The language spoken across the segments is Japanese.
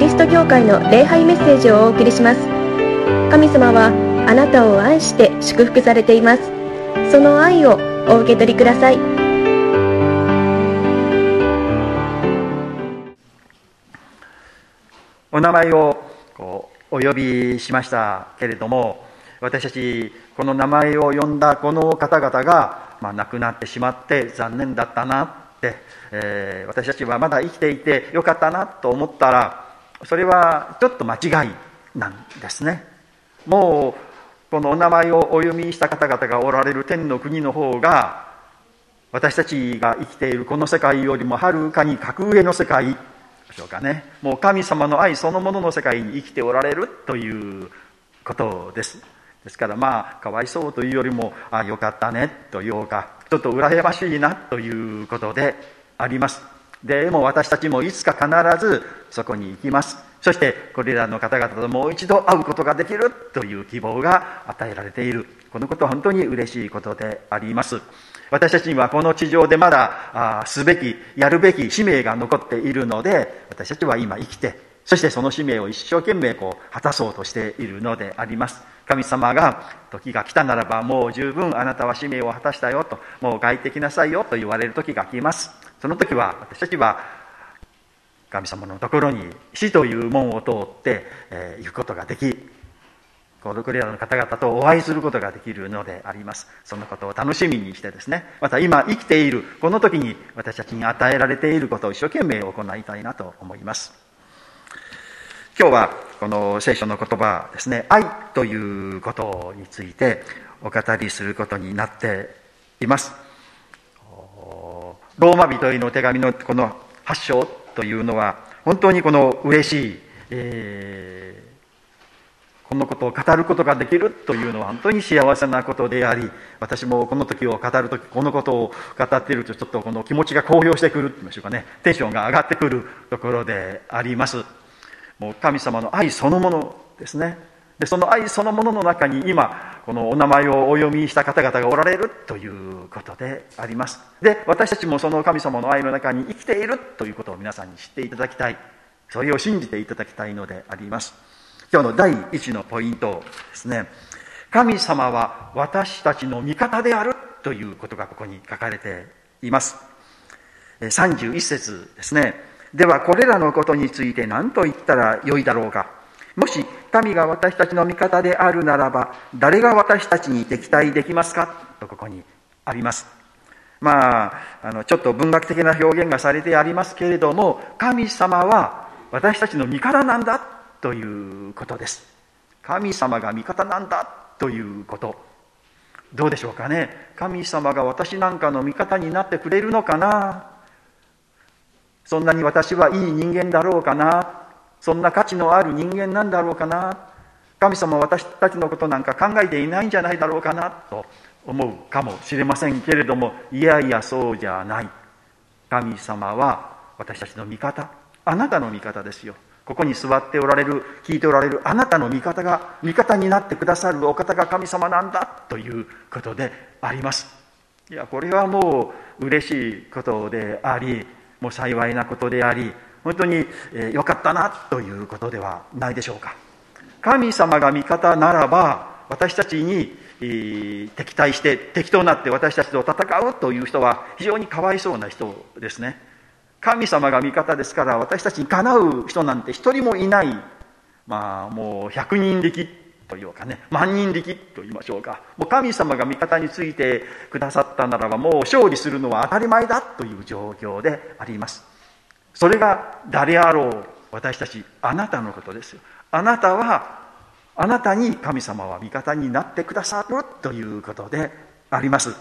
リスト教会の礼拝メッセージをお送りします。神様はあなたを愛して祝福されています。その愛をお受け取りください。お名前をこうお呼びしましたけれども私たちこの名前を呼んだこの方々が、まあ、亡くなってしまって残念だったなって、えー、私たちはまだ生きていてよかったなと思ったらそれはちょっと間違いなんですね。もうこのお名前をお読みした方々がおられる天の国の方が私たちが生きているこの世界よりもはるかに格上の世界でしょうかね。もう神様の愛そのものの世界に生きておられるということです。ですからまあかわいそうというよりもあよかったねというかちょっと羨ましいなということであります。でも私たちもいつか必ずそこに行きます。そしてこれらの方々ともう一度会うことができるという希望が与えられている。このことは本当に嬉しいことであります。私たちにはこの地上でまだすべきやるべき使命が残っているので私たちは今生きてそしてその使命を一生懸命こう果たそうとしているのであります。神様が時が来たならばもう十分あなたは使命を果たしたよともう帰ってきなさいよと言われる時が来ます。その時は私たちは神様のところに死という門を通って、えー、行くことができこのクレアの方々とお会いすることができるのであります。そのことを楽しみにしてですね。また今生きているこの時に私たちに与えられていることを一生懸命行いたいなと思います。今日はこの聖書の言葉ですね愛ということについてお語りすることになっています。ローマ人への手紙のこの発祥というのは本当にこの嬉しい、えー、このことを語ることができるというのは本当に幸せなことであり私もこの時を語る時このことを語っているとちょっとこの気持ちが高揚してくると言いましょうかね。テンションが上がってくるところであります。もう神様の愛そのものですね。でその愛そのものの中に今このお名前をお読みした方々がおられるということであります。で私たちもその神様の愛の中に生きているということを皆さんに知っていただきたい。それを信じていただきたいのであります。今日の第一のポイントですね。神様は私たちの味方であるということがここに書かれています。31節ですね。ではこれらのことについて何と言ったらよいだろうか。もし神が私たちの味方であるならば誰が私たちに敵対できますか？とここにあります。まああのちょっと文学的な表現がされてありますけれども神様は私たちの味方なんだということです。神様が味方なんだということ。どうでしょうかね？神様が私なんかの味方になってくれるのかな？そんなに私はいい人間だろうかな？そんな価値のある人間なんだろうかな。神様私たちのことなんか考えていないんじゃないだろうかな。と思うかもしれませんけれどもいやいやそうじゃない。神様は私たちの味方。あなたの味方ですよ。ここに座っておられる聞いておられるあなたの味方が味方になってくださるお方が神様なんだ。ということであります。いやこれはもう嬉しいことでありもう幸いなことであり本当に良かったなということではないでしょうか。神様が味方ならば私たちに敵対して敵となって私たちと戦うという人は非常にかわいそうな人ですね。神様が味方ですから私たちにかなう人なんて一人もいない。まあもう百人力というかね万人力と言いましょうか。もう神様が味方についてくださったならばもう勝利するのは当たり前だという状況であります。それが誰あろう？私たちあなたのことですよ。あなたはあなたに神様は味方になってくださるということであります。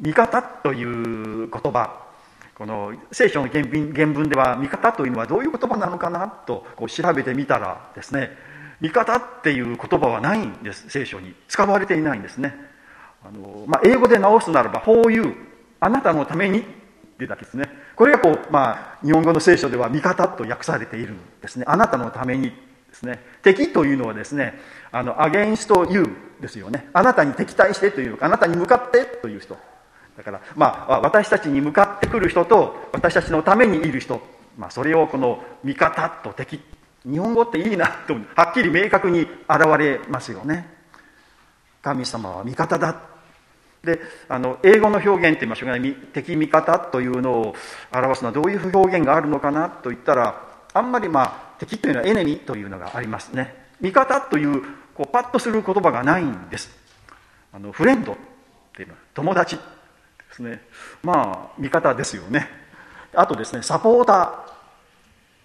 味方という言葉。この聖書の原文では味方というのはどういう言葉なのかなとこう調べてみたらですね味方っていう言葉はないんです聖書に。使われていないんですね。あの、まあ、英語で直すならば「for you」あなたのためにっていうだけですね。これがこう、まあ、日本語の聖書では味方と訳されているんですね。あなたのためにですね。敵というのはですねあのアゲンスト you ですよね。あなたに敵対してというかあなたに向かってという人。だからまあ私たちに向かってくる人と私たちのためにいる人。まあ、それをこの味方と敵。日本語っていいなとはっきり明確に現れますよね。神様は味方だ。であの英語の表現って言いましょうかね。敵味方というのを表すのはどういう表現があるのかな？といったらあんまりまあ敵というのはエネミというのがありますね。味方というこうパッとする言葉がないんです。あのフレンドっていうのは友達ですね。まあ味方ですよね。あとですねサポーター。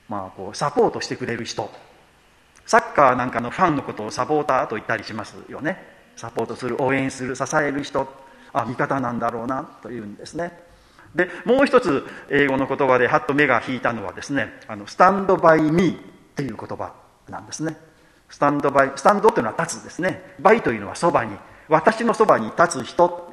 まあこうサポートしてくれる人。サッカーなんかのファンのことをサポーターと言ったりしますよね。サポートする応援する支える人。あ味方なんだろうなというんですね。でもう一つ英語の言葉ではっと目が引いたのはですねあのスタンドバイミーっていう言葉なんですね。スタンドバイスタンドというのは立つですね。バイというのはそばに私のそばに立つ人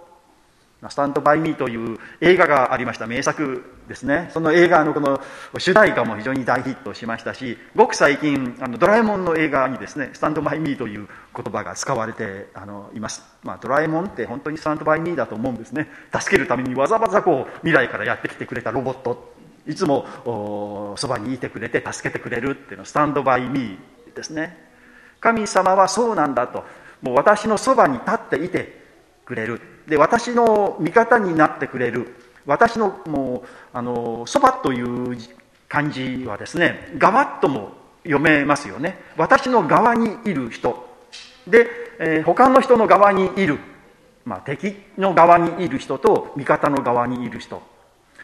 スタンドバイミーという映画がありました名作ですね。その映画のこの主題歌も非常に大ヒットしましたしごく最近あのドラえもんの映画にですねスタンドバイミーという言葉が使われてあのいます、まあ、ドラえもんって本当にスタンドバイミーだと思うんですね。助けるためにわざわざこう未来からやってきてくれたロボット。いつもそばにいてくれて助けてくれるっていうのスタンドバイミーですね。神様はそうなんだと。もう私のそばに立っていてくれる。で私の味方になってくれる。私のもうあのそばという漢字はですね側とも読めますよね。私の側にいる人。で、えー、他の人の側にいる、まあ、敵の側にいる人と味方の側にいる人。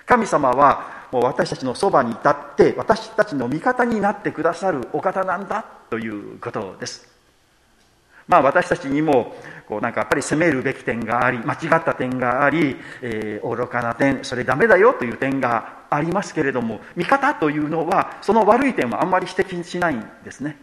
神様はもう私たちのそばに立って私たちの味方になってくださるお方なんだということです。まあ、私たちにもこうなんかやっぱり責めるべき点があり間違った点があり、えー、愚かな点それダメだよという点がありますけれども味方というのはその悪い点はあんまり指摘しないんですね。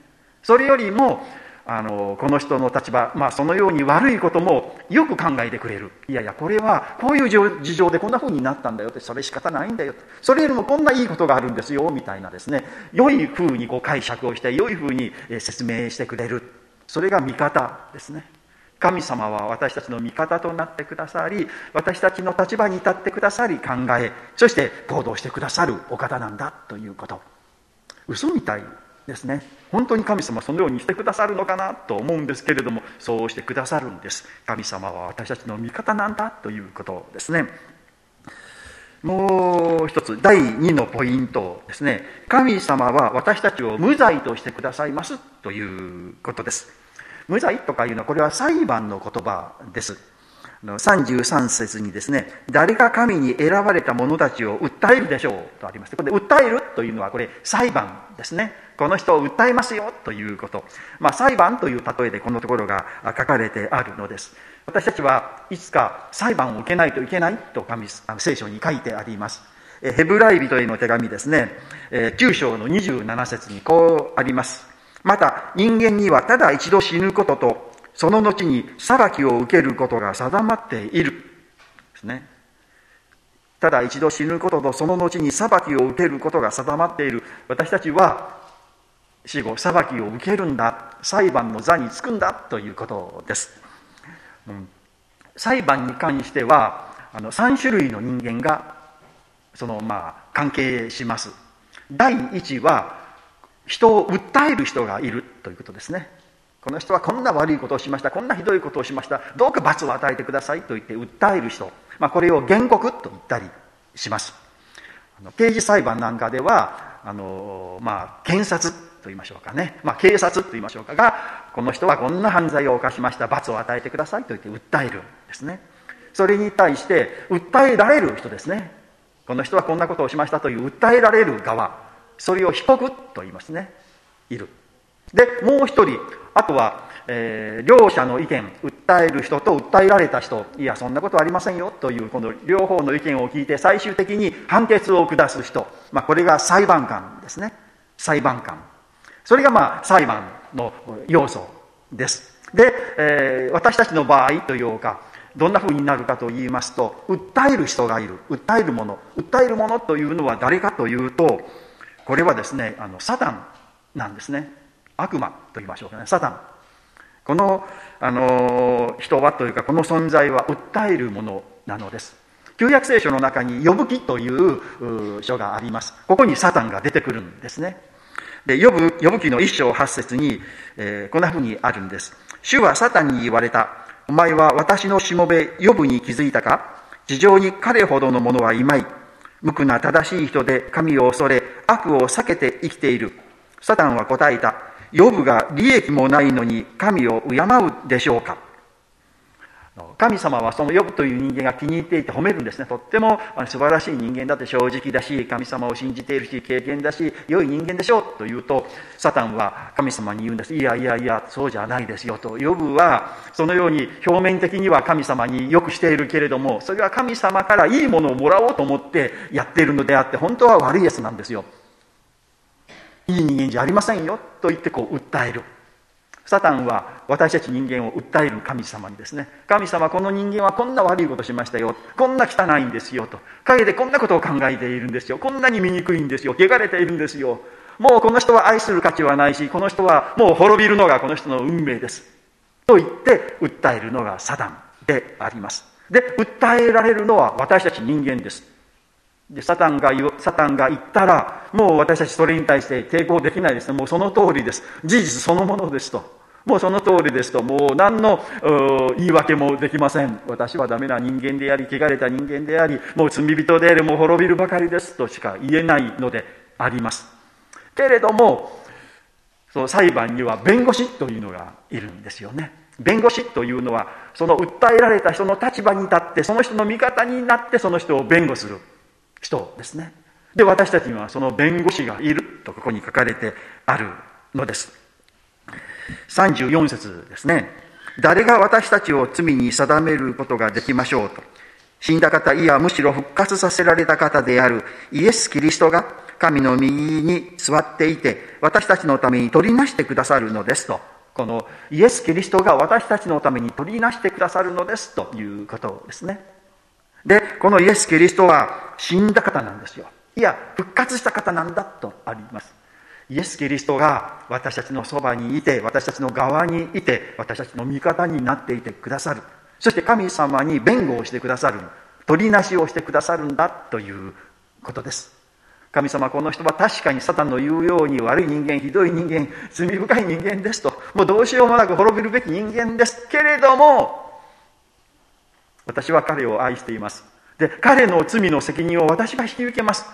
それよりもあのこの人の立場、まあ、そのように悪いこともよく考えてくれる。いやいやこれはこういう事情でこんな風になったんだよってそれ仕方ないんだよそれよりもこんないいことがあるんですよみたいなですね。良い風にこう解釈をして良い風に説明してくれる。それが味方ですね。神様は私たちの味方となってくださり私たちの立場に立ってくださり考えそして行動してくださるお方なんだということ。嘘みたいですね。本当に神様そのようにしてくださるのかなと思うんですけれどもそうしてくださるんです。神様は私たちの味方なんだということですね。もう一つ第二のポイントですね。神様は私たちを無罪としてくださいますということです。無罪とかいうのはこれは裁判の言葉です。33節にですね誰が神に選ばれた者たちを訴えるでしょうとありましてこれ訴えるというのはこれ裁判ですね。この人を訴えますよということ、まあ、裁判という例えでこのところが書かれてあるのです。私たちはいつか裁判を受けないといけないと神聖書に書いてあります。ヘブライ人への手紙ですね。9章の27節にこうあります。また人間にはただ一度死ぬこととその後に裁きを受けることが定まっている。ですね。ただ一度死ぬこととその後に裁きを受けることが定まっている。私たちは死後裁きを受けるんだ。裁判の座につくんだ。ということです。うん、裁判に関してはあの3種類の人間がそのまあ関係します。第1は人を訴える人がいる。ということですね。この人はこんな悪いことをしました。こんなひどいことをしました。どうか罰を与えてください。と言って訴える人、まあ、これを原告と言ったりします。刑事裁判なんかではあの、まあ、検察と言いましょうかね、まあ、警察と言いましょうかがこの人はこんな犯罪を犯しました。罰を与えてくださいと言って訴えるんですね。それに対して訴えられる人ですね。この人はこんなことをしましたという訴えられる側。それを被告と言いますね。いる。でもう一人あとは、えー、両者の意見訴える人と訴えられた人。いやそんなことありませんよ。というこの両方の意見を聞いて最終的に判決を下す人、まあ、これが裁判官ですね。裁判官。それがまあ裁判の要素です。で、えー、私たちの場合というか、どんなふうになるかと言いますと、訴える人がいる、訴えるもの、訴えるものというのは誰かというと、これはですね、あのサタンなんですね。悪魔と言いましょうかね、サタン。この、あの人はというか、この存在は訴えるものなのです。旧約聖書の中に「呼ぶ記」という書があります。ここにサタンが出てくるんですね。で呼ぶ呼ぶ記の一章八節に、えー、こんなふうにあるんです。主はサタンに言われた。お前は私のしもべ呼ぶに気づいたか？地上に彼ほどの者はいまい。無垢な正しい人で神を恐れ悪を避けて生きている。サタンは答えた。呼ぶが利益もないのに神を敬うでしょうか？神様はそのヨブという人間が気に入っていて褒めるんですね。とっても素晴らしい人間だって正直だし神様を信じているし経験だし良い人間でしょう。と言うとサタンは神様に言うんです。いやいやいやそうじゃないですよ。とヨブはそのように表面的には神様によくしているけれどもそれは神様からいいものをもらおうと思ってやっているのであって本当は悪いやつなんですよ。いい人間じゃありませんよと言ってこう訴える。サタンは私たち人間を訴える神様にですね。神様この人間はこんな悪いことしましたよ。こんな汚いんですよと。陰でこんなことを考えているんですよ。こんなに醜いんですよ。汚れているんですよ。もうこの人は愛する価値はないしこの人はもう滅びるのがこの人の運命です。と言って訴えるのがサタンであります。で訴えられるのは私たち人間です。でサタンがサタンが言ったらもう私たちそれに対して抵抗できないですねもうその通りです事実そのものですともうその通りですと、もう何の言い訳もできません。私はダメな人間であり、汚れた人間であり、もう罪人であり、もう滅びるばかりですとしか言えないのであります。けれども、その裁判には弁護士というのがいるんですよね。弁護士というのは、その訴えられた人の立場に立って、その人の味方になって、その人を弁護する人ですね。で、私たちにはその弁護士がいるとここに書かれてあるのです。34節ですね。誰が私たちを罪に定めることができましょうと。死んだ方、いやむしろ復活させられた方であるイエス・キリストが神の右に座っていて、私たちのために取りなしてくださるのですと。このイエス・キリストが私たちのために取りなしてくださるのですということですね。で、このイエス・キリストは死んだ方なんですよ。いや、復活した方なんだとあります。イエス・キリストが私たちのそばにいて私たちの側にいて私たちの味方になっていてくださるそして神様に弁護をしてくださる取りなしをしてくださるんだということです神様この人は確かにサタンの言うように悪い人間ひどい人間罪深い人間ですともうどうしようもなく滅びるべき人間ですけれども私は彼を愛しています。で彼の罪の責任を私が引き受けます。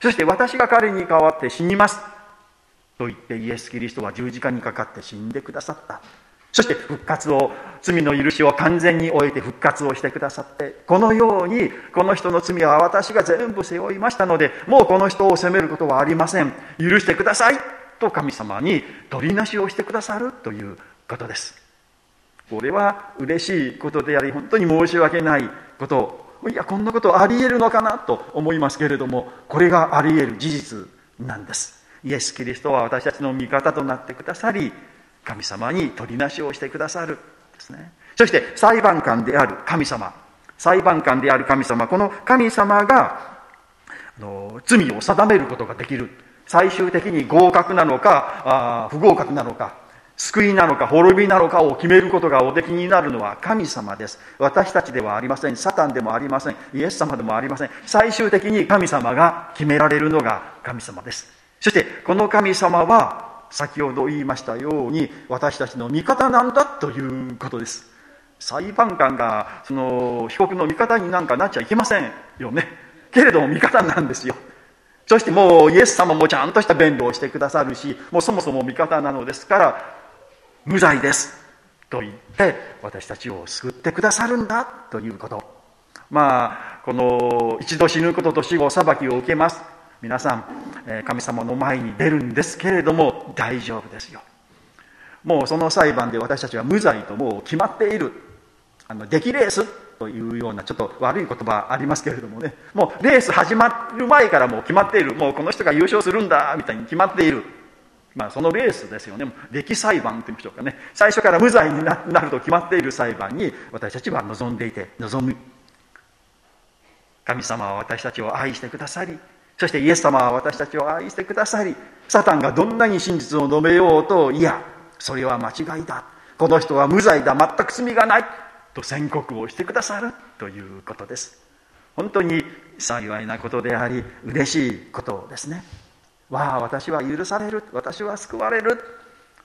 そして私が彼に代わって死にます。と言ってイエス・キリストは十字架にかかって死んでくださった。そして復活を罪の許しを完全に終えて復活をしてくださってこのようにこの人の罪は私が全部背負いましたのでもうこの人を責めることはありません。許してくださいと神様に取りなしをしてくださるということです。これは嬉しいことであり本当に申し訳ないこと。いやこんなことありえるのかなと思いますけれどもこれがありえる事実なんです。イエス・キリストは私たちの味方となってくださり神様に取りなしをしてくださるですね。そして裁判官である神様。裁判官である神様。この神様があの罪を定めることができる。最終的に合格なのかあ不合格なのか。救いなのか滅びなのかを決めることがおできになるのは神様です。私たちではありません。サタンでもありません。イエス様でもありません。最終的に神様が決められるのが神様です。そしてこの神様は先ほど言いましたように私たちの味方なんだということです。裁判官がその被告の味方になんかなっちゃいけませんよね。けれども味方なんですよ。そしてもうイエス様もちゃんとした弁護をしてくださるしもうそもそも味方なのですから無罪です。と言って私たちを救ってくださるんだということ。まあこの一度死ぬことと死後裁きを受けます。皆さん神様の前に出るんですけれども大丈夫ですよ。もうその裁判で私たちは無罪ともう決まっている。あの出来レースというようなちょっと悪い言葉ありますけれどもね。もうレース始まる前からもう決まっている。もうこの人が優勝するんだみたいに決まっている。まあそのレースですよね。出来裁判というんでしょうかね。最初から無罪になると決まっている裁判に私たちは望んでいて望む。神様は私たちを愛してくださりそしてイエス様は私たちを愛してくださりサタンがどんなに真実を述べようといやそれは間違いだ。この人は無罪だ。全く罪がない。と宣告をしてくださるということです。本当に幸いなことであり嬉しいことですね。わあ私は許される。私は救われる。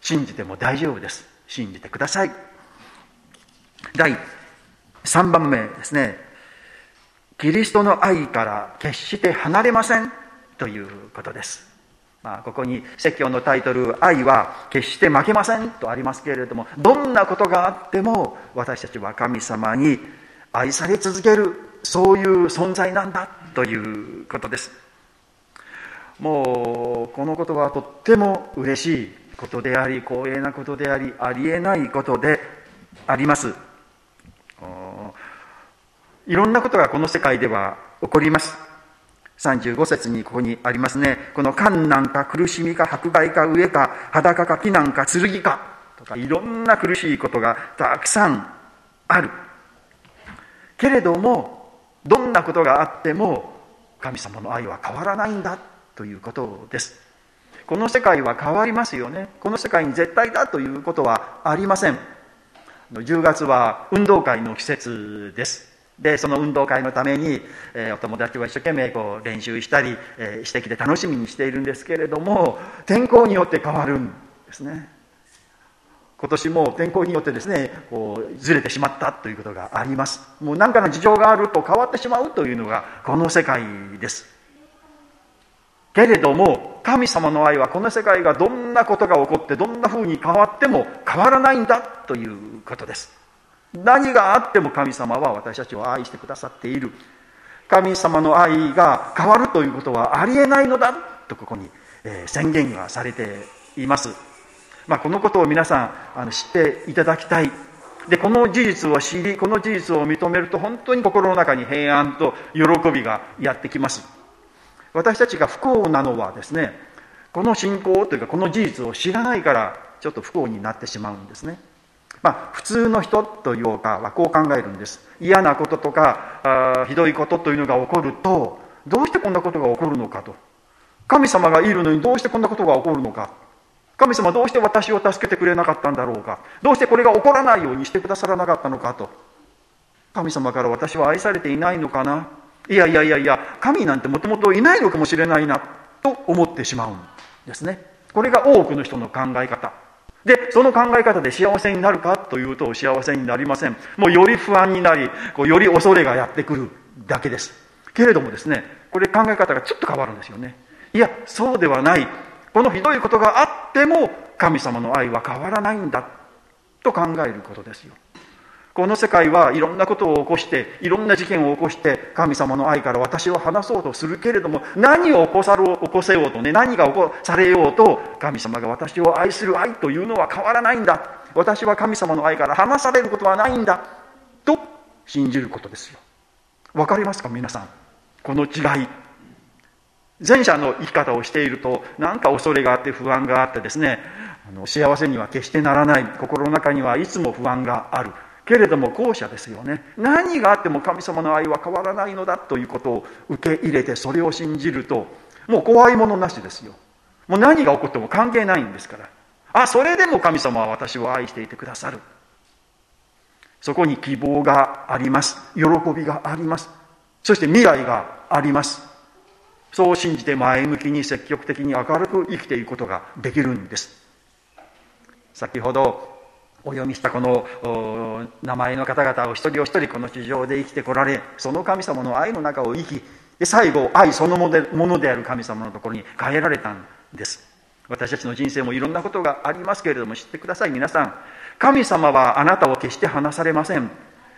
信じても大丈夫です。信じてください。第3番目ですね。キリストの愛から決して離れません。ということです。まあ、ここに説教のタイトル「愛は決して負けません」とありますけれどもどんなことがあっても私たちは神様に愛され続ける。そういう存在なんだ。ということです。もうこのことはとっても嬉しいことであり光栄なことでありありえないことであります。いろんなことがこの世界では起こります。35節にここにありますね。この困難か苦しみか迫害か飢えか裸か避難か剣かとかいろんな苦しいことがたくさんある。けれどもどんなことがあっても神様の愛は変わらないんだ。ということです。この世界は変わりますよね。この世界に絶対だということはありません。10月は運動会の季節です。でその運動会のために、えー、お友達は一生懸命こう練習したり、えー、してきて楽しみにしているんですけれども天候によって変わるんですね。今年も天候によってですねこうずれてしまったということがあります。もう何かの事情があると変わってしまうというのがこの世界です。けれども神様の愛はこの世界がどんなことが起こってどんなふうに変わっても変わらないんだということです。何があっても神様は私たちを愛してくださっている。神様の愛が変わるということはありえないのだとここに、宣言がされています。まあ、このことを皆さんあの知っていただきたい。でこの事実を知りこの事実を認めると本当に心の中に平安と喜びがやってきます。私たちが不幸なのはですねこの信仰というかこの事実を知らないからちょっと不幸になってしまうんですね。まあ、普通の人というかはこう考えるんです。嫌なこととかあひどいことというのが起こるとどうしてこんなことが起こるのかと。神様がいるのにどうしてこんなことが起こるのか。神様どうして私を助けてくれなかったんだろうか。どうしてこれが起こらないようにしてくださらなかったのかと。神様から私は愛されていないのかな。いやいやいやいや神なんてもともといないのかもしれないなと思ってしまうんですね。これが多くの人の考え方。でその考え方で幸せになるかというと幸せになりません。もうより不安になりこうより恐れがやってくるだけです。けれどもですねこれ考え方がちょっと変わるんですよね。いやそうではない。このひどいことがあっても神様の愛は変わらないんだと考えることですよ。この世界はいろんなことを起こしていろんな事件を起こして神様の愛から私を離そうとするけれども何を起こさろ起こせようとね何が起こされようと神様が私を愛する愛というのは変わらないんだ。私は神様の愛から離されることはないんだ。と信じることですよ。わかりますか皆さん。この違い。前者の生き方をしていると何か恐れがあって不安があってですねあの幸せには決してならない。心の中にはいつも不安がある。けれども後者ですよね。何があっても神様の愛は変わらないのだということを受け入れてそれを信じるともう怖いものなしですよ。もう何が起こっても関係ないんですから。あそれでも神様は私を愛していてくださる。そこに希望があります。喜びがあります。そして未来があります。そう信じて前向きに積極的に明るく生きていくことができるんです。先ほどお読みしたこの名前の方々を一人お一人この地上で生きてこられその神様の愛の中を生き最後愛そのものである神様のところに変えられたんです。私たちの人生もいろんなことがありますけれども知ってください。皆さん神様はあなたを決して離されません。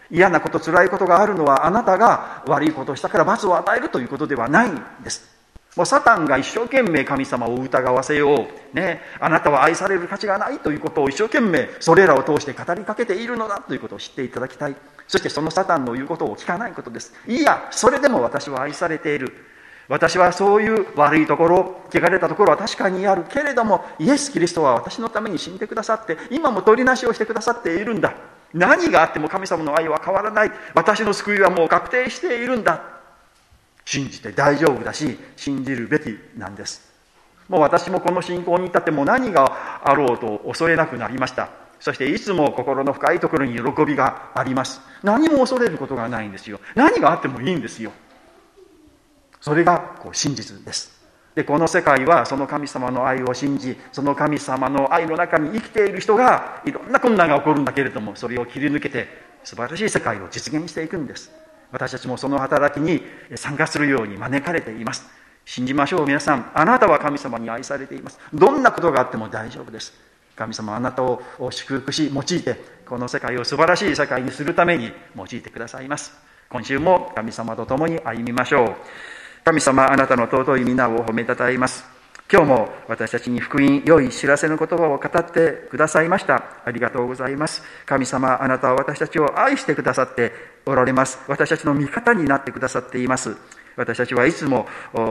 嫌なこと辛いことがあるのはあなたが悪いことをしたから罰を与えるということではないんです。もうサタンが一生懸命神様を疑わせよう、ね、あなたは愛される価値がないということを一生懸命それらを通して語りかけているのだということを知っていただきたい。そしてそのサタンの言うことを聞かないことです。いやそれでも私は愛されている。私はそういう悪いところ汚れたところは確かにあるけれどもイエス・キリストは私のために死んでくださって今も取りなしをしてくださっているんだ。何があっても神様の愛は変わらない。私の救いはもう確定しているんだ。信じて大丈夫だし信じるべきなんです。もう私もこの信仰に至っても何があろうと恐れなくなりました。そしていつも心の深いところに喜びがあります。何も恐れることがないんですよ。何があってもいいんですよ。それがこう真実です。でこの世界はその神様の愛を信じその神様の愛の中に生きている人がいろんな困難が起こるんだけれどもそれを切り抜けて素晴らしい世界を実現していくんです。私たちもその働きに参加するように招かれています。信じましょう皆さん。あなたは神様に愛されています。どんなことがあっても大丈夫です。神様あなたを祝福し用いてこの世界を素晴らしい世界にするために用いてくださいます。今週も神様と共に歩みましょう。神様あなたの尊い皆を褒めたたえます。今日も私たちに福音良い知らせの言葉を語ってくださいました。ありがとうございます。神様あなたは私たちを愛してくださっておられます。私たちの味方になってくださっています。私たちはいつも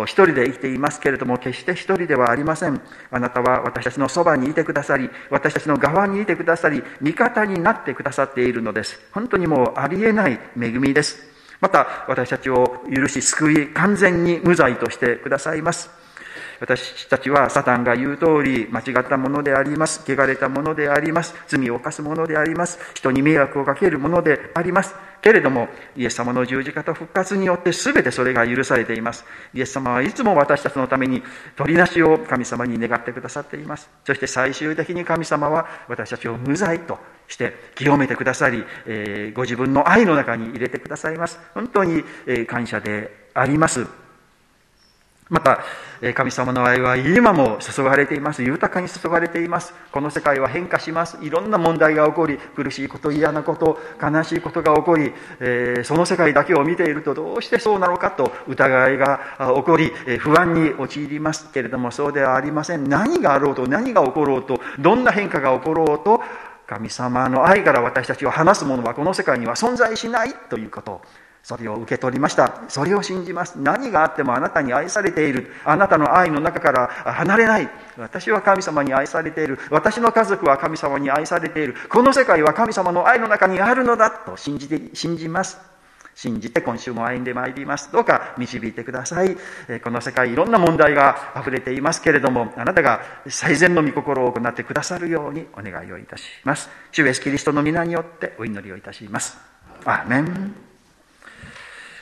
一人で生きていますけれども決して一人ではありません。あなたは私たちのそばにいてくださり私たちの側にいてくださり味方になってくださっているのです。本当にもうありえない恵みです。また私たちを許し救い完全に無罪としてくださいます。私たちはサタンが言う通り間違ったものであります。汚れたものであります。罪を犯すものであります。人に迷惑をかけるものであります。けれどもイエス様の十字架と復活によって全てそれが許されています。イエス様はいつも私たちのために取りなしを神様に願ってくださっています。そして最終的に神様は私たちを無罪として清めてくださり、えー、ご自分の愛の中に入れてくださいます。本当に、え感謝であります。また、神様の愛は今も注がれています。豊かに注がれています。この世界は変化します。いろんな問題が起こり、苦しいこと、嫌なこと、悲しいことが起こり、その世界だけを見ているとどうしてそうなのかと疑いが起こり、不安に陥りますけれども、そうではありません。何があろうと、何が起ころうと、どんな変化が起ころうと、神様の愛から私たちを離すものはこの世界には存在しないということそれを受け取りました。それを信じます。何があってもあなたに愛されている。あなたの愛の中から離れない。私は神様に愛されている。私の家族は神様に愛されている。この世界は神様の愛の中にあるのだ。と信じて信じます。信じて今週も歩んでまいります。どうか導いてください。この世界いろんな問題が溢れていますけれどもあなたが最善の御心を行ってくださるようにお願いをいたします。主イエスキリストの皆によってお祈りをいたします。アーメン。